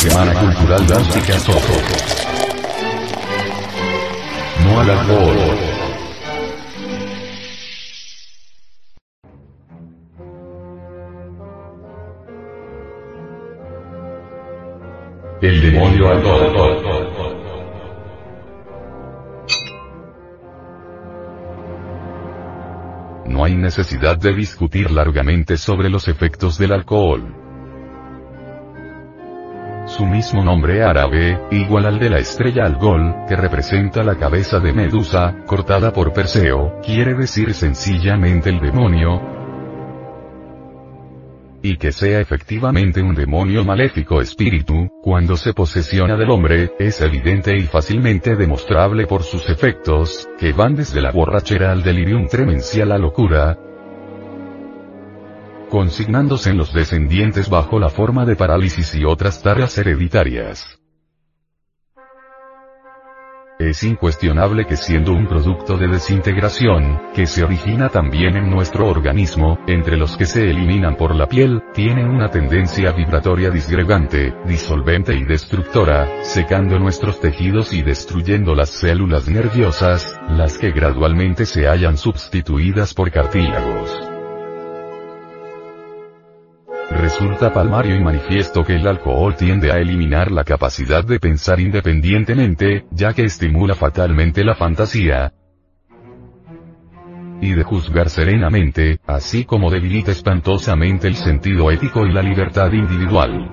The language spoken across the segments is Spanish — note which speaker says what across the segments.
Speaker 1: Semana Cultural Drástica Soto. No al alcohol. El demonio alcohol. No hay necesidad de discutir largamente sobre los efectos del alcohol. Su mismo nombre árabe, igual al de la estrella Algol, que representa la cabeza de Medusa, cortada por Perseo, quiere decir sencillamente el demonio, y que sea efectivamente un demonio maléfico espíritu, cuando se posesiona del hombre, es evidente y fácilmente demostrable por sus efectos, que van desde la borrachera al delirium tremencial a la locura, consignándose en los descendientes bajo la forma de parálisis y otras tareas hereditarias. Es incuestionable que siendo un producto de desintegración, que se origina también en nuestro organismo, entre los que se eliminan por la piel, tiene una tendencia vibratoria disgregante, disolvente y destructora, secando nuestros tejidos y destruyendo las células nerviosas, las que gradualmente se hallan sustituidas por cartílagos. Resulta palmario y manifiesto que el alcohol tiende a eliminar la capacidad de pensar independientemente, ya que estimula fatalmente la fantasía, y de juzgar serenamente, así como debilita espantosamente el sentido ético y la libertad individual.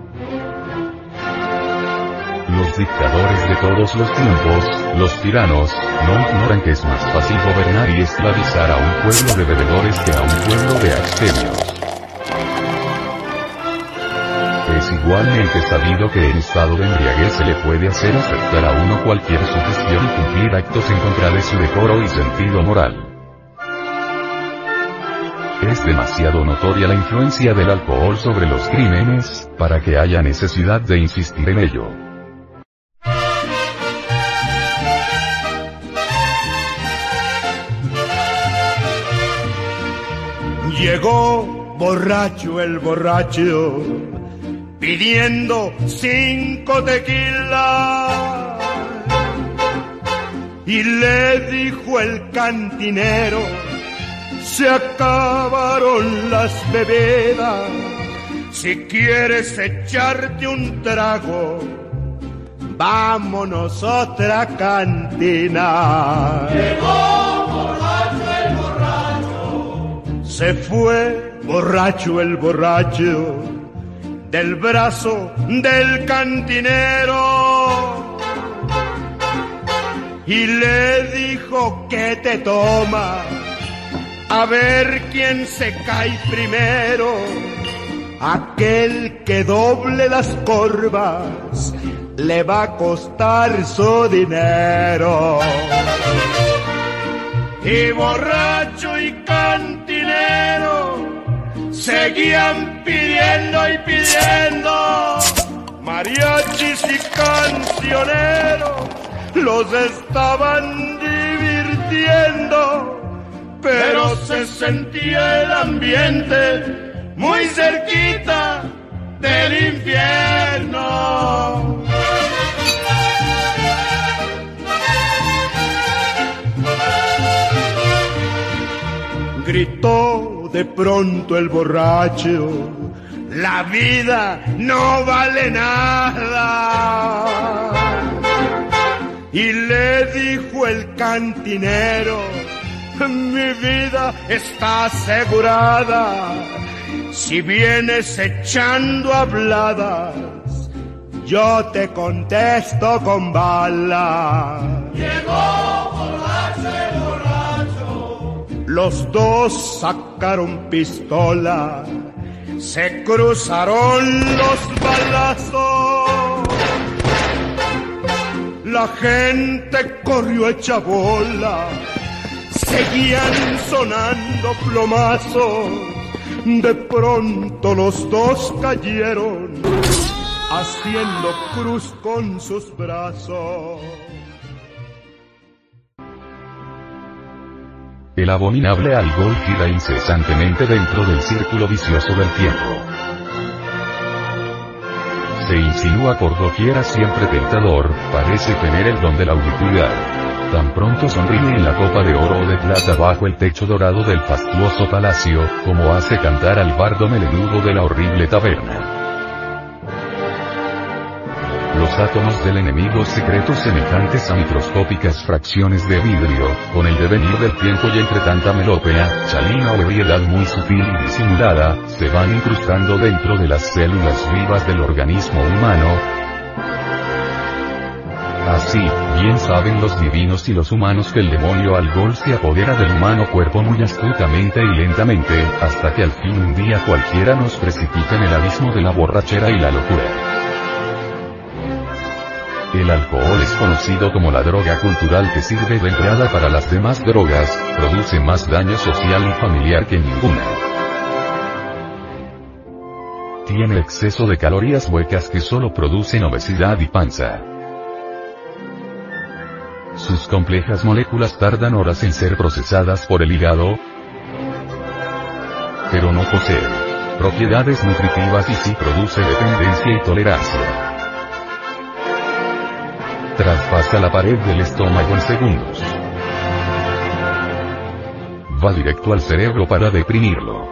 Speaker 1: Los dictadores de todos los tiempos, los tiranos, no ignoran que es más fácil gobernar y esclavizar a un pueblo de bebedores que a un pueblo de abstemios. Es igualmente sabido que en estado de embriaguez se le puede hacer aceptar a uno cualquier sugestión y cumplir actos en contra de su decoro y sentido moral. Es demasiado notoria la influencia del alcohol sobre los crímenes, para que haya necesidad de insistir en ello.
Speaker 2: Llegó borracho el borracho, pidiendo cinco tequilas. Y le dijo el cantinero, se acabaron las bebidas. Si quieres echarte un trago, vámonos a otra cantina. Se fue borracho el borracho del brazo del cantinero y le dijo que te toma a ver quién se cae primero. Aquel que doble las corvas le va a costar su dinero. Y borracho y cantinero seguían pidiendo y pidiendo. Mariachis y cancioneros los estaban divirtiendo. Pero se sentía el ambiente muy cerquita del infierno. Gritó de pronto el borracho, la vida no vale nada. Y le dijo el cantinero, mi vida está asegurada. Si vienes echando habladas, yo te contesto con bala. Los dos sacaron pistola, se cruzaron los balazos. La gente corrió hecha bola, seguían sonando plomazos. De pronto los dos cayeron, haciendo cruz con sus brazos.
Speaker 1: El abominable alcohol gira incesantemente dentro del círculo vicioso del tiempo. se insinúa por doquiera siempre tentador, parece tener el don de la ubicuidad. Tan pronto sonríe en la copa de oro o de plata bajo el techo dorado del fastuoso palacio, como hace cantar al bardo melenudo de la horrible taberna los átomos del enemigo secretos semejantes a microscópicas fracciones de vidrio, con el devenir del tiempo y entre tanta melopea, chalina o ebriedad muy sutil y disimulada, se van incrustando dentro de las células vivas del organismo humano, Así, bien saben los divinos y los humanos que el demonio al gol se apodera del humano cuerpo muy astutamente y lentamente, hasta que al fin un día cualquiera nos precipita en el abismo de la borrachera y la locura. El alcohol es conocido como la droga cultural que sirve de entrada para las demás drogas, produce más daño social y familiar que ninguna. Tiene exceso de calorías huecas que solo producen obesidad y panza. Sus complejas moléculas tardan horas en ser procesadas por el hígado, pero no poseen propiedades nutritivas y sí produce dependencia y tolerancia traspasa la pared del estómago en segundos. Va directo al cerebro para deprimirlo.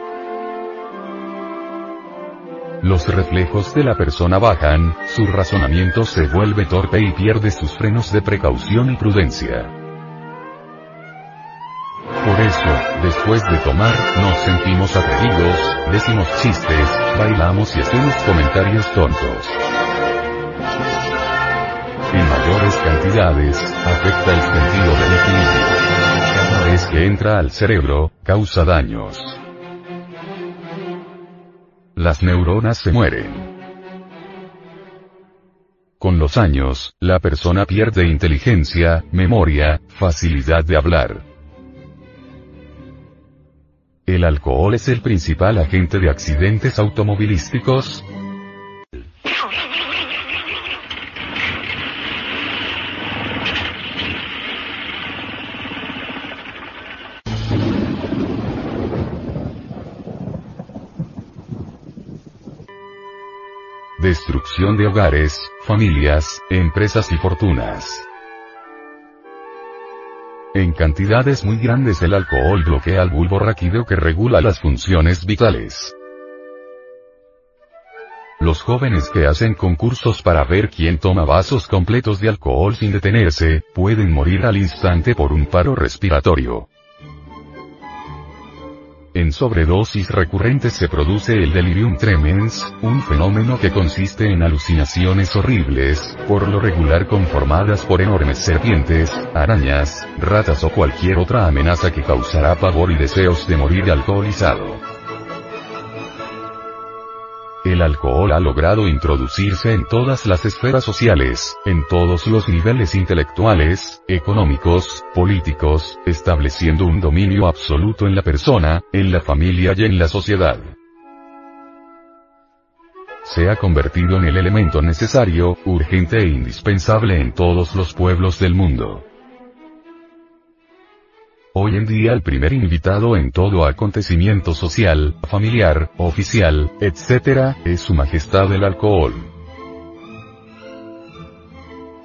Speaker 1: Los reflejos de la persona bajan, su razonamiento se vuelve torpe y pierde sus frenos de precaución y prudencia. Por eso, después de tomar, nos sentimos atrevidos, decimos chistes, bailamos y hacemos comentarios tontos cantidades, afecta el sentido del equilibrio. Cada vez que entra al cerebro, causa daños. Las neuronas se mueren. Con los años, la persona pierde inteligencia, memoria, facilidad de hablar. El alcohol es el principal agente de accidentes automovilísticos, destrucción de hogares, familias, empresas y fortunas. En cantidades muy grandes el alcohol bloquea el bulbo raquídeo que regula las funciones vitales. Los jóvenes que hacen concursos para ver quién toma vasos completos de alcohol sin detenerse, pueden morir al instante por un paro respiratorio. En sobredosis recurrentes se produce el delirium tremens, un fenómeno que consiste en alucinaciones horribles, por lo regular conformadas por enormes serpientes, arañas, ratas o cualquier otra amenaza que causará pavor y deseos de morir alcoholizado. El alcohol ha logrado introducirse en todas las esferas sociales, en todos los niveles intelectuales, económicos, políticos, estableciendo un dominio absoluto en la persona, en la familia y en la sociedad. Se ha convertido en el elemento necesario, urgente e indispensable en todos los pueblos del mundo. Hoy en día el primer invitado en todo acontecimiento social, familiar, oficial, etc., es Su Majestad el Alcohol.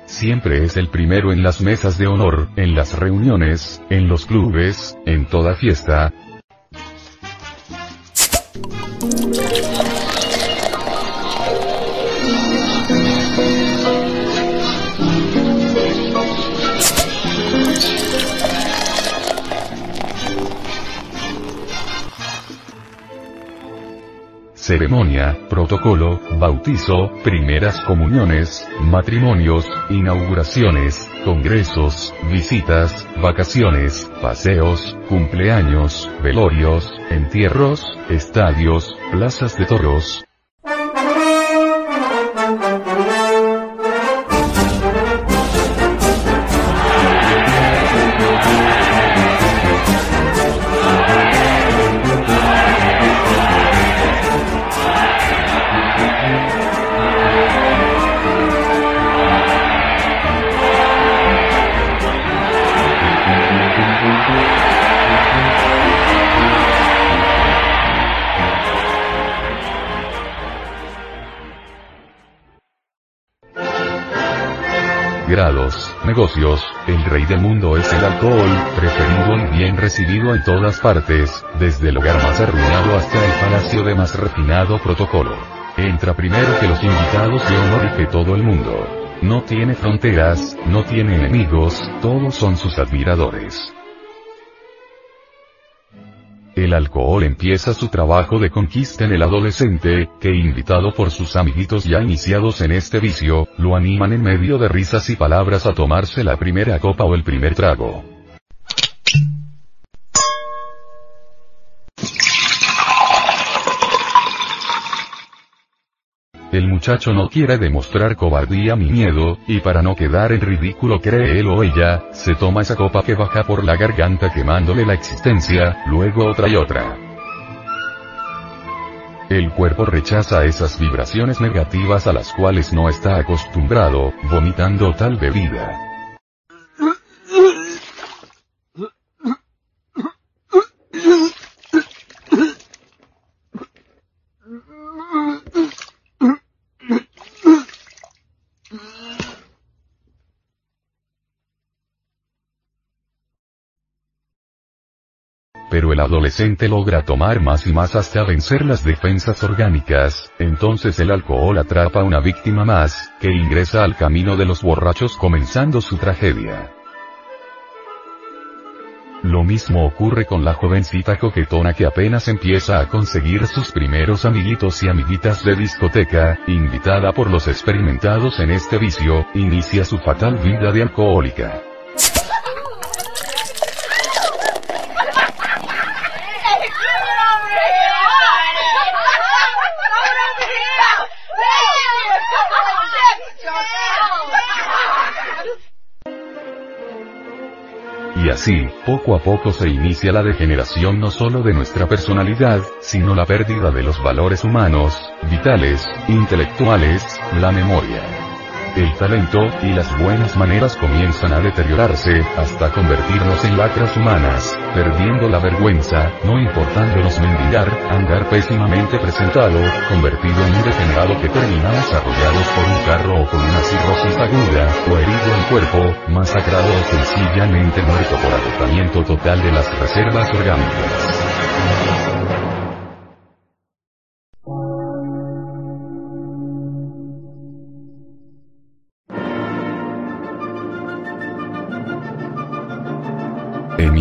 Speaker 1: Siempre es el primero en las mesas de honor, en las reuniones, en los clubes, en toda fiesta, ceremonia, protocolo, bautizo, primeras comuniones, matrimonios, inauguraciones, congresos, visitas, vacaciones, paseos, cumpleaños, velorios, entierros, estadios, plazas de toros, grados, negocios, el rey del mundo es el alcohol, preferido y bien recibido en todas partes, desde el hogar más arruinado hasta el palacio de más refinado protocolo. Entra primero que los invitados de honor y que todo el mundo. No tiene fronteras, no tiene enemigos, todos son sus admiradores. El alcohol empieza su trabajo de conquista en el adolescente, que invitado por sus amiguitos ya iniciados en este vicio, lo animan en medio de risas y palabras a tomarse la primera copa o el primer trago. Muchacho no quiere demostrar cobardía ni miedo, y para no quedar en ridículo cree él o ella, se toma esa copa que baja por la garganta quemándole la existencia, luego otra y otra. El cuerpo rechaza esas vibraciones negativas a las cuales no está acostumbrado, vomitando tal bebida. Pero el adolescente logra tomar más y más hasta vencer las defensas orgánicas, entonces el alcohol atrapa a una víctima más, que ingresa al camino de los borrachos comenzando su tragedia. Lo mismo ocurre con la jovencita coquetona que apenas empieza a conseguir sus primeros amiguitos y amiguitas de discoteca, invitada por los experimentados en este vicio, inicia su fatal vida de alcohólica. Así, poco a poco se inicia la degeneración no solo de nuestra personalidad, sino la pérdida de los valores humanos, vitales, intelectuales, la memoria. El talento, y las buenas maneras comienzan a deteriorarse, hasta convertirnos en lacras humanas, perdiendo la vergüenza, no importándonos mendigar, andar pésimamente presentado, convertido en un degenerado que terminamos arrollados por un carro o con una cirrosis aguda, o herido en cuerpo, masacrado o sencillamente muerto por agotamiento total de las reservas orgánicas.